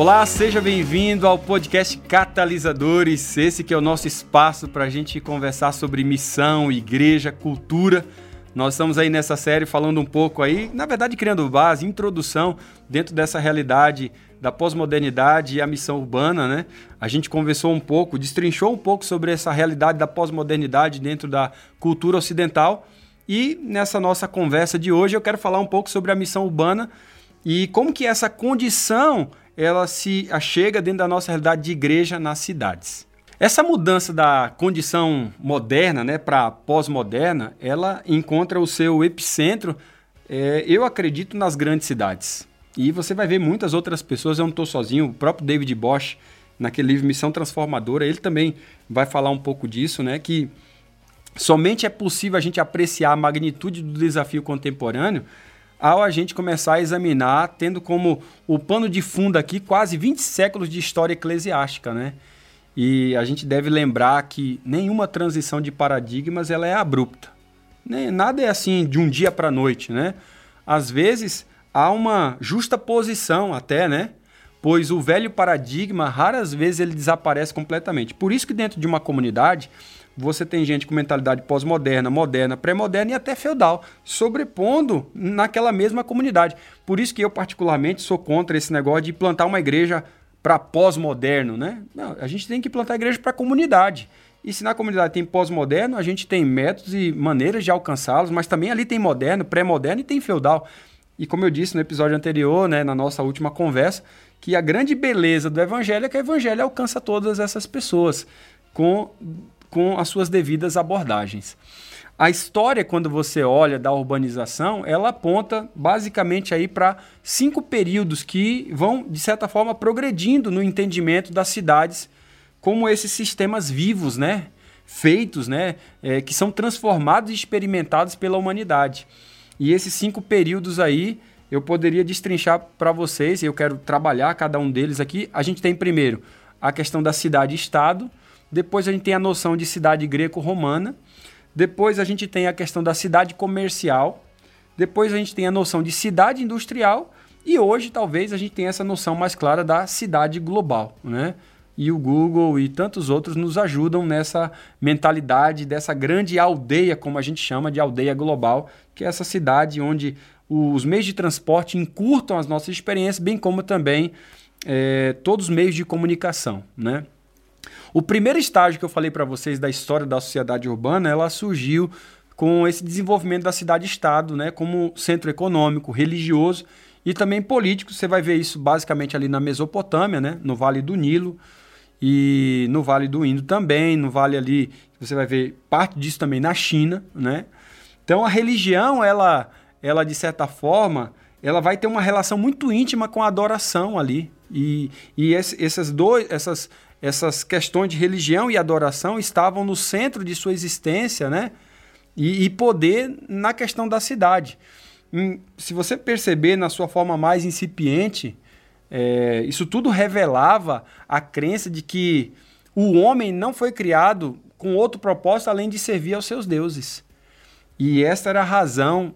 Olá, seja bem-vindo ao podcast Catalisadores. Esse que é o nosso espaço para a gente conversar sobre missão, igreja, cultura. Nós estamos aí nessa série falando um pouco aí, na verdade criando base, introdução dentro dessa realidade da pós-modernidade e a missão urbana, né? A gente conversou um pouco, destrinchou um pouco sobre essa realidade da pós-modernidade dentro da cultura ocidental. E nessa nossa conversa de hoje eu quero falar um pouco sobre a missão urbana e como que essa condição ela se achega dentro da nossa realidade de igreja nas cidades. Essa mudança da condição moderna né, para pós-moderna, ela encontra o seu epicentro, é, eu acredito, nas grandes cidades. E você vai ver muitas outras pessoas, eu não estou sozinho, o próprio David Bosch, naquele livro Missão Transformadora, ele também vai falar um pouco disso, né? Que somente é possível a gente apreciar a magnitude do desafio contemporâneo ao a gente começar a examinar, tendo como o pano de fundo aqui quase 20 séculos de história eclesiástica, né? E a gente deve lembrar que nenhuma transição de paradigmas ela é abrupta. Nem, nada é assim de um dia para a noite, né? Às vezes há uma justa posição até, né? Pois o velho paradigma, raras vezes ele desaparece completamente. Por isso que dentro de uma comunidade, você tem gente com mentalidade pós-moderna, moderna, pré-moderna e até feudal, sobrepondo naquela mesma comunidade. Por isso que eu, particularmente, sou contra esse negócio de plantar uma igreja para pós-moderno, né? Não, a gente tem que plantar a igreja para a comunidade. E se na comunidade tem pós-moderno, a gente tem métodos e maneiras de alcançá-los, mas também ali tem moderno, pré-moderno e tem feudal. E como eu disse no episódio anterior, né, na nossa última conversa, que a grande beleza do evangelho é que o evangelho alcança todas essas pessoas com com as suas devidas abordagens. A história, quando você olha da urbanização, ela aponta basicamente aí para cinco períodos que vão, de certa forma, progredindo no entendimento das cidades como esses sistemas vivos, né? Feitos, né? É, que são transformados e experimentados pela humanidade. E esses cinco períodos aí, eu poderia destrinchar para vocês, eu quero trabalhar cada um deles aqui. A gente tem primeiro a questão da cidade-estado, depois a gente tem a noção de cidade greco-romana. Depois a gente tem a questão da cidade comercial. Depois a gente tem a noção de cidade industrial. E hoje talvez a gente tenha essa noção mais clara da cidade global, né? E o Google e tantos outros nos ajudam nessa mentalidade dessa grande aldeia, como a gente chama de aldeia global, que é essa cidade onde os meios de transporte encurtam as nossas experiências, bem como também é, todos os meios de comunicação, né? O primeiro estágio que eu falei para vocês da história da sociedade urbana, ela surgiu com esse desenvolvimento da cidade-estado, né, como centro econômico, religioso e também político. Você vai ver isso basicamente ali na Mesopotâmia, né, no Vale do Nilo e no Vale do Indo também, no Vale ali, você vai ver parte disso também na China, né? Então a religião, ela, ela de certa forma, ela vai ter uma relação muito íntima com a adoração ali. E, e esse, essas, dois, essas, essas questões de religião e adoração estavam no centro de sua existência, né? E, e poder na questão da cidade. Hum, se você perceber na sua forma mais incipiente, é, isso tudo revelava a crença de que o homem não foi criado com outro propósito além de servir aos seus deuses. E esta era a razão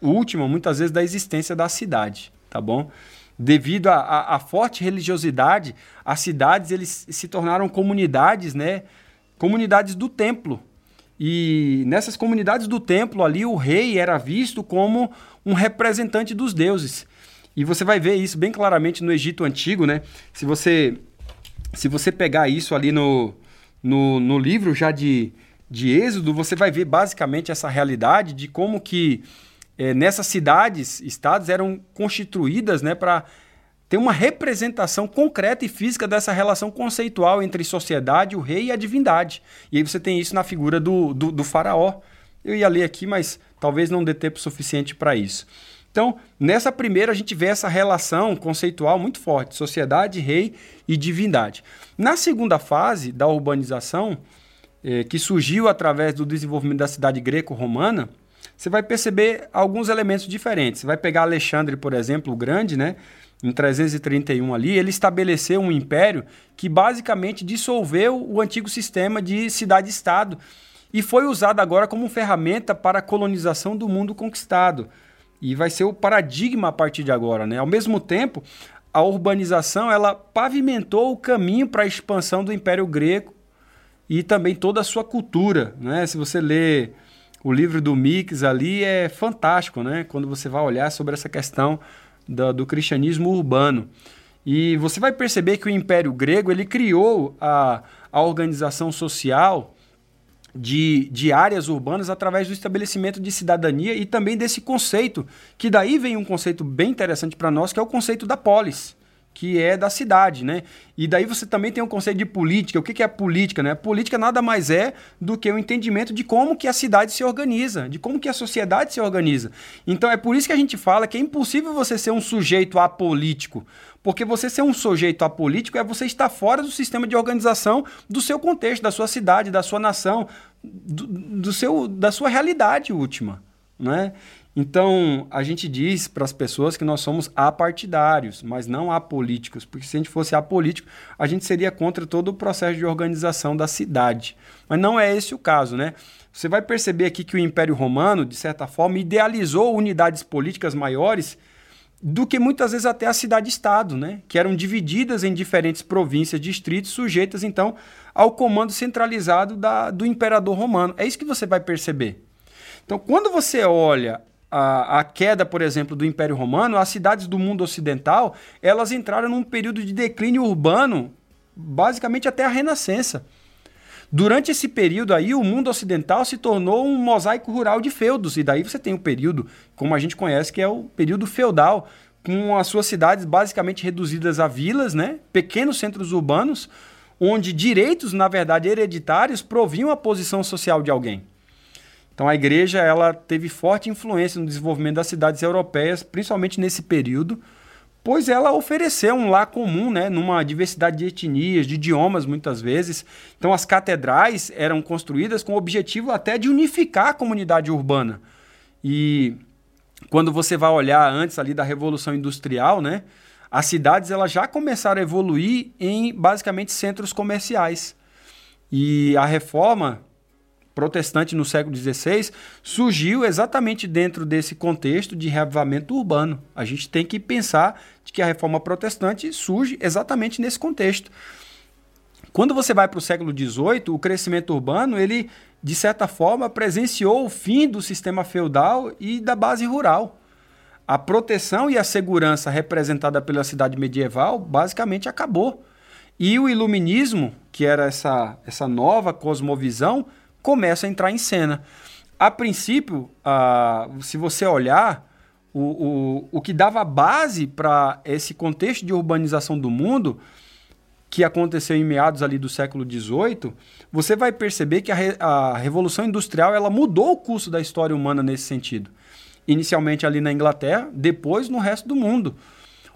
última, muitas vezes, da existência da cidade, tá bom? Devido à forte religiosidade, as cidades eles se tornaram comunidades, né? Comunidades do templo. E nessas comunidades do templo ali, o rei era visto como um representante dos deuses. E você vai ver isso bem claramente no Egito Antigo, né? Se você, se você pegar isso ali no, no, no livro já de, de Êxodo, você vai ver basicamente essa realidade de como que é, nessas cidades, estados eram constituídas né, para ter uma representação concreta e física dessa relação conceitual entre sociedade, o rei e a divindade. E aí você tem isso na figura do, do, do faraó. Eu ia ler aqui, mas talvez não dê tempo suficiente para isso. Então, nessa primeira, a gente vê essa relação conceitual muito forte: sociedade, rei e divindade. Na segunda fase da urbanização, eh, que surgiu através do desenvolvimento da cidade greco-romana, você vai perceber alguns elementos diferentes. Você vai pegar Alexandre, por exemplo, o Grande, né? Em 331 ali, ele estabeleceu um império que basicamente dissolveu o antigo sistema de cidade-estado e foi usado agora como ferramenta para a colonização do mundo conquistado. E vai ser o paradigma a partir de agora, né? Ao mesmo tempo, a urbanização ela pavimentou o caminho para a expansão do Império Grego e também toda a sua cultura. Né? Se você lê o livro do Mix ali, é fantástico né? quando você vai olhar sobre essa questão do, do cristianismo urbano. E você vai perceber que o Império Grego ele criou a, a organização social de, de áreas urbanas através do estabelecimento de cidadania e também desse conceito, que daí vem um conceito bem interessante para nós, que é o conceito da polis que é da cidade, né? E daí você também tem um conceito de política. O que é política, né? Política nada mais é do que o entendimento de como que a cidade se organiza, de como que a sociedade se organiza. Então é por isso que a gente fala que é impossível você ser um sujeito apolítico, porque você ser um sujeito apolítico é você estar fora do sistema de organização do seu contexto, da sua cidade, da sua nação, do, do seu, da sua realidade última, né? Então, a gente diz para as pessoas que nós somos apartidários, mas não apolíticos, porque se a gente fosse apolítico, a gente seria contra todo o processo de organização da cidade. Mas não é esse o caso, né? Você vai perceber aqui que o Império Romano, de certa forma, idealizou unidades políticas maiores do que muitas vezes até a cidade-estado, né? Que eram divididas em diferentes províncias, distritos, sujeitas então ao comando centralizado da, do imperador romano. É isso que você vai perceber. Então, quando você olha a, a, queda, por exemplo, do Império Romano, as cidades do mundo ocidental, elas entraram num período de declínio urbano, basicamente até a Renascença. Durante esse período aí, o mundo ocidental se tornou um mosaico rural de feudos, e daí você tem o período, como a gente conhece, que é o período feudal, com as suas cidades basicamente reduzidas a vilas, né? pequenos centros urbanos, onde direitos, na verdade, hereditários proviam a posição social de alguém. Então a igreja ela teve forte influência no desenvolvimento das cidades europeias, principalmente nesse período, pois ela ofereceu um lar comum, né, numa diversidade de etnias, de idiomas muitas vezes. Então as catedrais eram construídas com o objetivo até de unificar a comunidade urbana. E quando você vai olhar antes ali da revolução industrial, né, as cidades elas já começaram a evoluir em basicamente centros comerciais. E a reforma protestante no século XVI surgiu exatamente dentro desse contexto de reavivamento urbano. A gente tem que pensar que a reforma protestante surge exatamente nesse contexto. Quando você vai para o século XVIII, o crescimento urbano, ele, de certa forma, presenciou o fim do sistema feudal e da base rural. A proteção e a segurança representada pela cidade medieval basicamente acabou. E o iluminismo, que era essa, essa nova cosmovisão, começa a entrar em cena. A princípio, se você olhar, o, o, o que dava base para esse contexto de urbanização do mundo, que aconteceu em meados ali do século XVIII, você vai perceber que a, re, a Revolução Industrial ela mudou o curso da história humana nesse sentido. Inicialmente ali na Inglaterra, depois no resto do mundo.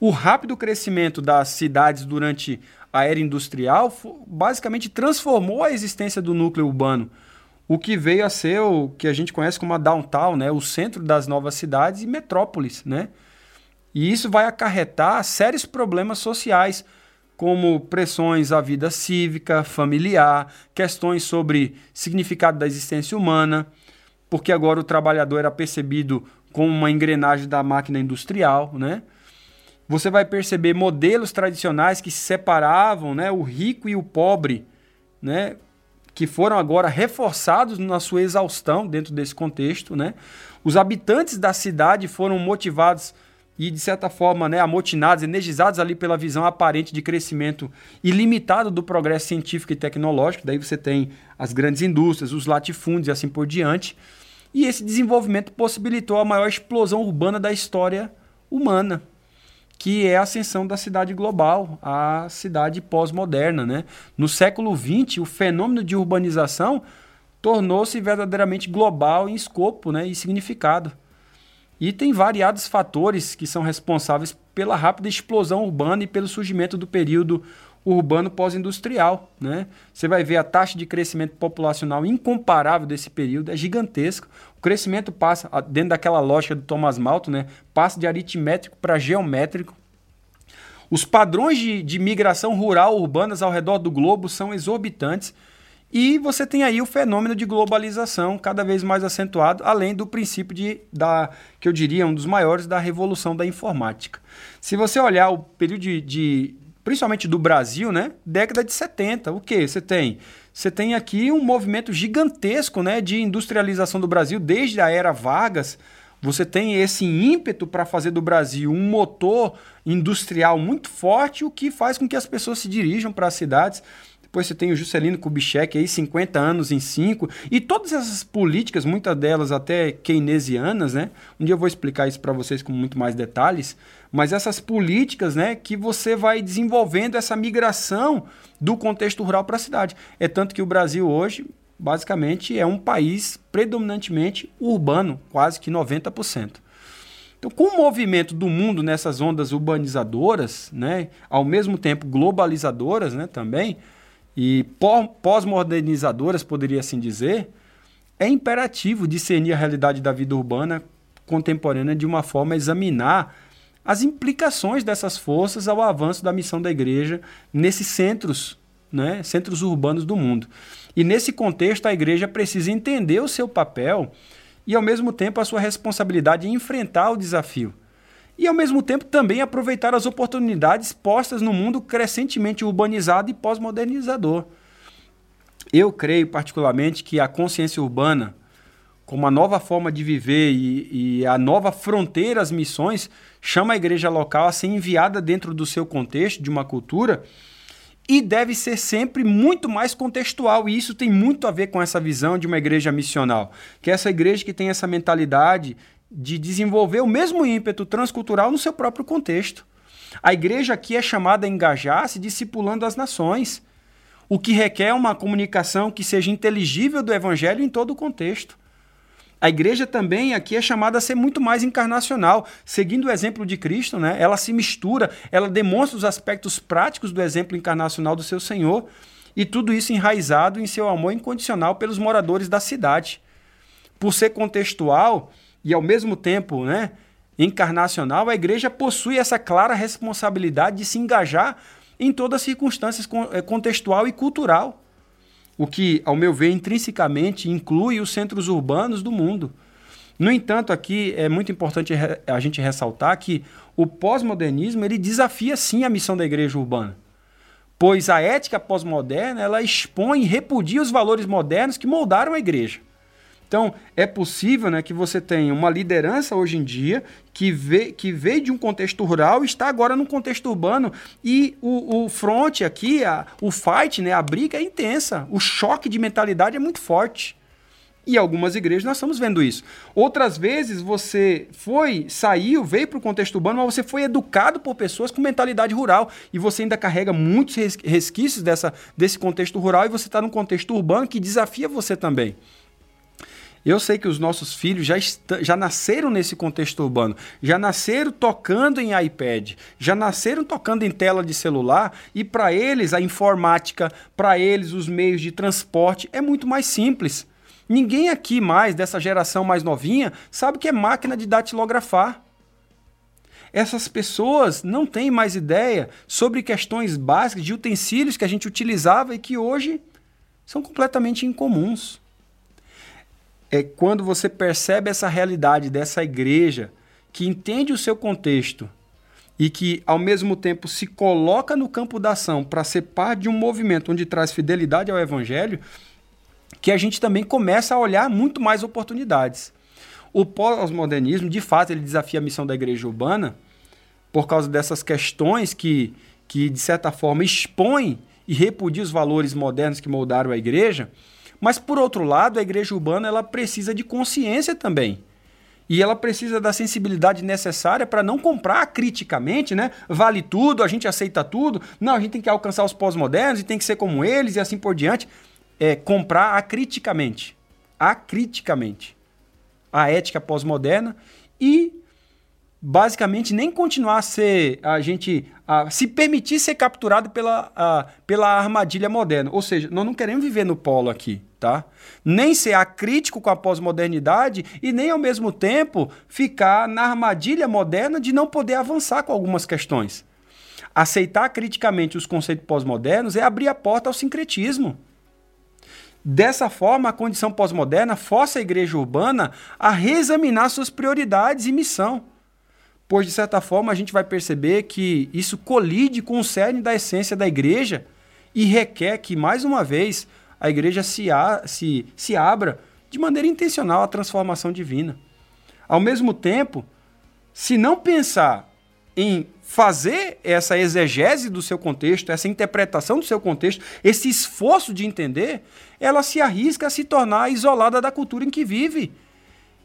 O rápido crescimento das cidades durante a era industrial basicamente transformou a existência do núcleo urbano o que veio a ser o que a gente conhece como a downtown, né? o centro das novas cidades e metrópoles. Né? E isso vai acarretar sérios problemas sociais, como pressões à vida cívica, familiar, questões sobre significado da existência humana, porque agora o trabalhador era percebido como uma engrenagem da máquina industrial, né? Você vai perceber modelos tradicionais que separavam né, o rico e o pobre, né? Que foram agora reforçados na sua exaustão dentro desse contexto. Né? Os habitantes da cidade foram motivados e, de certa forma, né, amotinados, energizados ali pela visão aparente de crescimento ilimitado do progresso científico e tecnológico. Daí você tem as grandes indústrias, os latifúndios e assim por diante. E esse desenvolvimento possibilitou a maior explosão urbana da história humana que é a ascensão da cidade global, a cidade pós-moderna. Né? No século XX, o fenômeno de urbanização tornou-se verdadeiramente global em escopo né, e significado. E tem variados fatores que são responsáveis pela rápida explosão urbana e pelo surgimento do período urbano pós-industrial. Né? Você vai ver a taxa de crescimento populacional incomparável desse período, é gigantesco. O crescimento passa, dentro daquela lógica do Thomas Malthus, né? passa de aritmético para geométrico. Os padrões de, de migração rural urbanas ao redor do globo são exorbitantes E você tem aí o fenômeno de globalização cada vez mais acentuado, além do princípio de, da, que eu diria, um dos maiores da revolução da informática. Se você olhar o período de, de principalmente do Brasil, né? Década de 70, o que você tem? Você tem aqui um movimento gigantesco né, de industrialização do Brasil desde a era Vargas. Você tem esse ímpeto para fazer do Brasil um motor industrial muito forte, o que faz com que as pessoas se dirijam para as cidades. Depois você tem o Juscelino Kubitschek aí, 50 anos em 5. E todas essas políticas, muitas delas até keynesianas, né? Um dia eu vou explicar isso para vocês com muito mais detalhes. Mas essas políticas, né, que você vai desenvolvendo essa migração do contexto rural para a cidade. É tanto que o Brasil hoje, basicamente, é um país predominantemente urbano, quase que 90%. Então, com o movimento do mundo nessas ondas urbanizadoras, né, ao mesmo tempo globalizadoras né, também, e pós-modernizadoras, poderia assim dizer, é imperativo discernir a realidade da vida urbana contemporânea de uma forma a examinar as implicações dessas forças ao avanço da missão da igreja nesses centros, né, centros urbanos do mundo. E nesse contexto, a igreja precisa entender o seu papel e, ao mesmo tempo, a sua responsabilidade em enfrentar o desafio e, ao mesmo tempo, também aproveitar as oportunidades postas no mundo crescentemente urbanizado e pós-modernizador. Eu creio, particularmente, que a consciência urbana, como a nova forma de viver e, e, a nova fronteira às missões, chama a igreja local a ser enviada dentro do seu contexto, de uma cultura, e deve ser sempre muito mais contextual. E isso tem muito a ver com essa visão de uma igreja missional, que é essa igreja que tem essa mentalidade de desenvolver o mesmo ímpeto transcultural no seu próprio contexto. A igreja aqui é chamada a engajar-se discipulando as nações, o que requer uma comunicação que seja inteligível do evangelho em todo o contexto. A igreja também aqui é chamada a ser muito mais encarnacional, seguindo o exemplo de Cristo, né? Ela se mistura, ela demonstra os aspectos práticos do exemplo encarnacional do seu Senhor, e tudo isso enraizado em seu amor incondicional pelos moradores da cidade. Por ser contextual, e ao mesmo tempo, né, encarnacional, a igreja possui essa clara responsabilidade de se engajar em todas as circunstâncias eh, contextual e cultural, o que, ao meu ver, intrinsecamente inclui os centros urbanos do mundo. No entanto, aqui é muito importante a gente ressaltar que o pós-modernismo ele desafia sim a missão da igreja urbana, pois a ética pós-moderna ela expõe e repudia os valores modernos que moldaram a igreja. Então, é possível né, que você tenha uma liderança hoje em dia que, vê, que veio de um contexto rural e está agora num contexto urbano. E o, o front aqui, a, o fight, né, a briga é intensa. O choque de mentalidade é muito forte. E algumas igrejas nós estamos vendo isso. Outras vezes você foi, saiu, veio para o contexto urbano, mas você foi educado por pessoas com mentalidade rural e você ainda carrega muitos resquícios dessa, desse contexto rural e você está num contexto urbano que desafia você também. Eu sei que os nossos filhos já, já nasceram nesse contexto urbano, já nasceram tocando em iPad, já nasceram tocando em tela de celular e para eles a informática, para eles os meios de transporte é muito mais simples. Ninguém aqui mais dessa geração mais novinha sabe que é máquina de datilografar. Essas pessoas não têm mais ideia sobre questões básicas de utensílios que a gente utilizava e que hoje são completamente incomuns é quando você percebe essa realidade dessa igreja que entende o seu contexto e que, ao mesmo tempo, se coloca no campo da ação para ser parte de um movimento onde traz fidelidade ao evangelho, que a gente também começa a olhar muito mais oportunidades. O pós-modernismo, de fato, ele desafia a missão da igreja urbana por causa dessas questões que, que de certa forma, expõem e repudiam os valores modernos que moldaram a igreja, mas por outro lado, a igreja urbana ela precisa de consciência também. E ela precisa da sensibilidade necessária para não comprar criticamente, né? Vale tudo, a gente aceita tudo. Não, a gente tem que alcançar os pós-modernos e tem que ser como eles e assim por diante. É comprar acriticamente. Acriticamente. A ética pós-moderna e basicamente nem continuar a ser a gente a, se permitir ser capturado pela, a, pela armadilha moderna. Ou seja, nós não queremos viver no polo aqui, tá? Nem ser acrítico com a pós-modernidade e nem ao mesmo tempo ficar na armadilha moderna de não poder avançar com algumas questões. Aceitar criticamente os conceitos pós-modernos é abrir a porta ao sincretismo. Dessa forma, a condição pós-moderna força a igreja urbana a reexaminar suas prioridades e missão. Pois, de certa forma, a gente vai perceber que isso colide com o cerne da essência da igreja e requer que, mais uma vez, a igreja se, a, se, se abra de maneira intencional à transformação divina. Ao mesmo tempo, se não pensar em fazer essa exegese do seu contexto, essa interpretação do seu contexto, esse esforço de entender, ela se arrisca a se tornar isolada da cultura em que vive.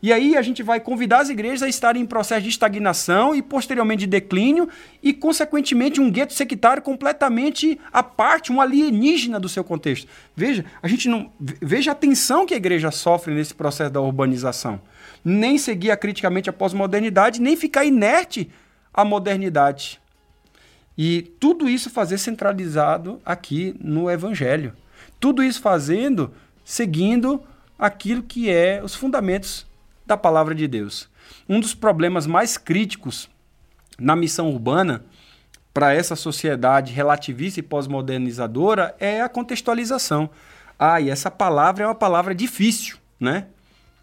E aí a gente vai convidar as igrejas a estarem em processo de estagnação e posteriormente de declínio e, consequentemente, um gueto sectário completamente à parte, um alienígena do seu contexto. Veja, a gente não veja a tensão que a igreja sofre nesse processo da urbanização. Nem seguir criticamente a pós-modernidade, nem ficar inerte à modernidade. E tudo isso fazer centralizado aqui no evangelho. Tudo isso fazendo seguindo aquilo que é os fundamentos da palavra de Deus. Um dos problemas mais críticos na missão urbana para essa sociedade relativista e pós-modernizadora é a contextualização. Ah, e essa palavra é uma palavra difícil, né?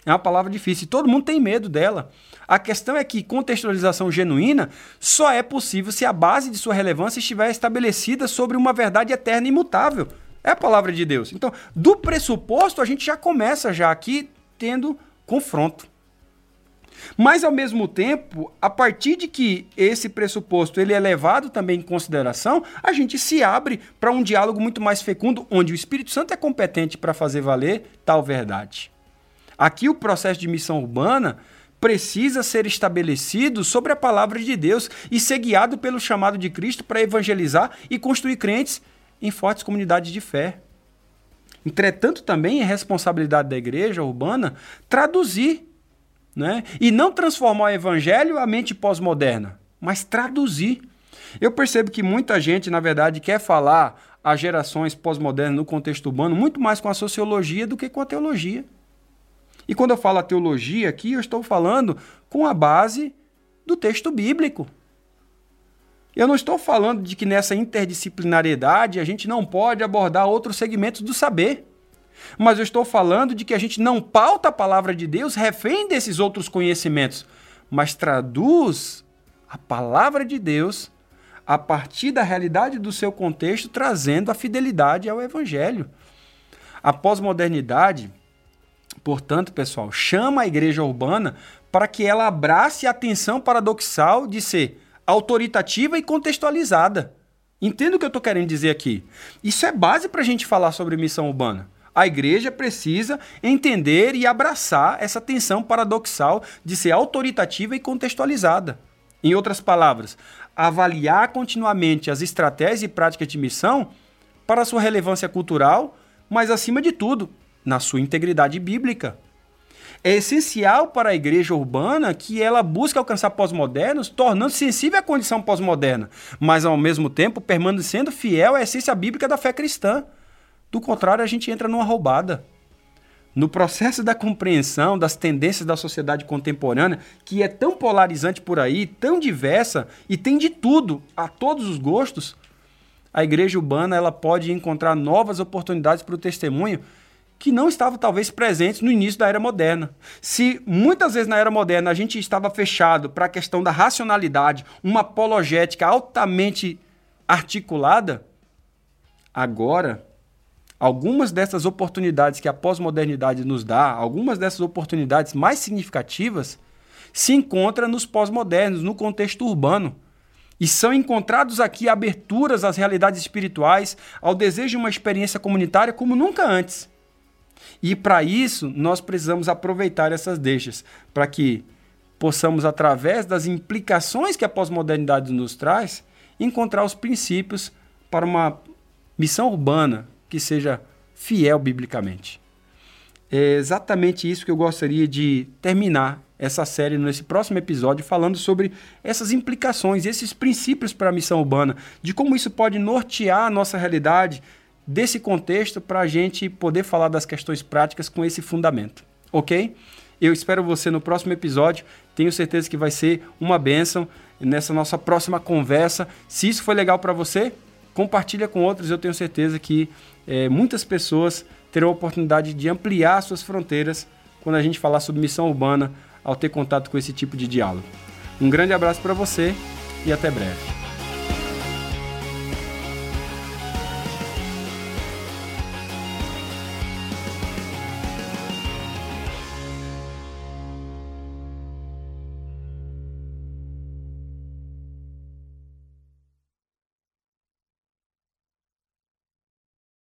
É uma palavra difícil. Todo mundo tem medo dela. A questão é que contextualização genuína só é possível se a base de sua relevância estiver estabelecida sobre uma verdade eterna e imutável. É a palavra de Deus. Então, do pressuposto, a gente já começa já aqui tendo confronto. Mas ao mesmo tempo, a partir de que esse pressuposto ele é levado também em consideração, a gente se abre para um diálogo muito mais fecundo, onde o Espírito Santo é competente para fazer valer tal verdade. Aqui o processo de missão urbana precisa ser estabelecido sobre a palavra de Deus e ser guiado pelo chamado de Cristo para evangelizar e construir crentes em fortes comunidades de fé. Entretanto, também é responsabilidade da igreja urbana traduzir né? E não transformar o evangelho a mente pós-moderna, mas traduzir. Eu percebo que muita gente, na verdade, quer falar as gerações pós-modernas no contexto urbano muito mais com a sociologia do que com a teologia. E quando eu falo a teologia aqui, eu estou falando com a base do texto bíblico. Eu não estou falando de que nessa interdisciplinariedade a gente não pode abordar outros segmentos do saber. Mas eu estou falando de que a gente não pauta a palavra de Deus refém desses outros conhecimentos, mas traduz a palavra de Deus a partir da realidade do seu contexto, trazendo a fidelidade ao evangelho. A pós-modernidade, portanto, pessoal, chama a igreja urbana para que ela abrace a tensão paradoxal de ser autoritativa e contextualizada. Entenda o que eu estou querendo dizer aqui. Isso é base para a gente falar sobre missão urbana. A igreja precisa entender e abraçar essa tensão paradoxal de ser autoritativa e contextualizada. Em outras palavras, avaliar continuamente as estratégias e práticas de missão para sua relevância cultural, mas acima de tudo, na sua integridade bíblica. É essencial para a igreja urbana que ela busque alcançar pós-modernos, tornando sensível à condição pós-moderna, mas ao mesmo tempo permanecendo fiel à essência bíblica da fé cristã. Do contrário, a gente entra numa roubada. No processo da compreensão das tendências da sociedade contemporânea, que é tão polarizante por aí, tão diversa e tem de tudo, a todos os gostos, a igreja urbana ela pode encontrar novas oportunidades para o testemunho que não estavam talvez presentes no início da era moderna. Se muitas vezes na era moderna a gente estava fechado para a questão da racionalidade, uma apologética altamente articulada, agora algumas dessas oportunidades que a pós-modernidade nos dá, algumas dessas oportunidades mais significativas, se encontram nos pós-modernos, no contexto urbano. E são encontrados aqui aberturas às realidades espirituais, ao desejo de uma experiência comunitária como nunca antes. E para isso, nós precisamos aproveitar essas deixas, para que possamos, através das implicações que a pós-modernidade nos traz, encontrar os princípios para uma missão urbana que seja fiel biblicamente. É exatamente isso que eu gostaria de terminar essa série nesse próximo episódio, falando sobre essas implicações, esses princípios para a missão urbana, de como isso pode nortear a nossa realidade desse contexto para a gente poder falar das questões práticas com esse fundamento, ok? Eu espero você no próximo episódio. Tenho certeza que vai ser uma bênção nessa nossa próxima conversa. Se isso foi legal para você, compartilha com outros. Eu tenho certeza que é, muitas pessoas terão a oportunidade de ampliar suas fronteiras quando a gente falar sobre missão urbana ao ter contato com esse tipo de diálogo. Um grande abraço para você e até breve.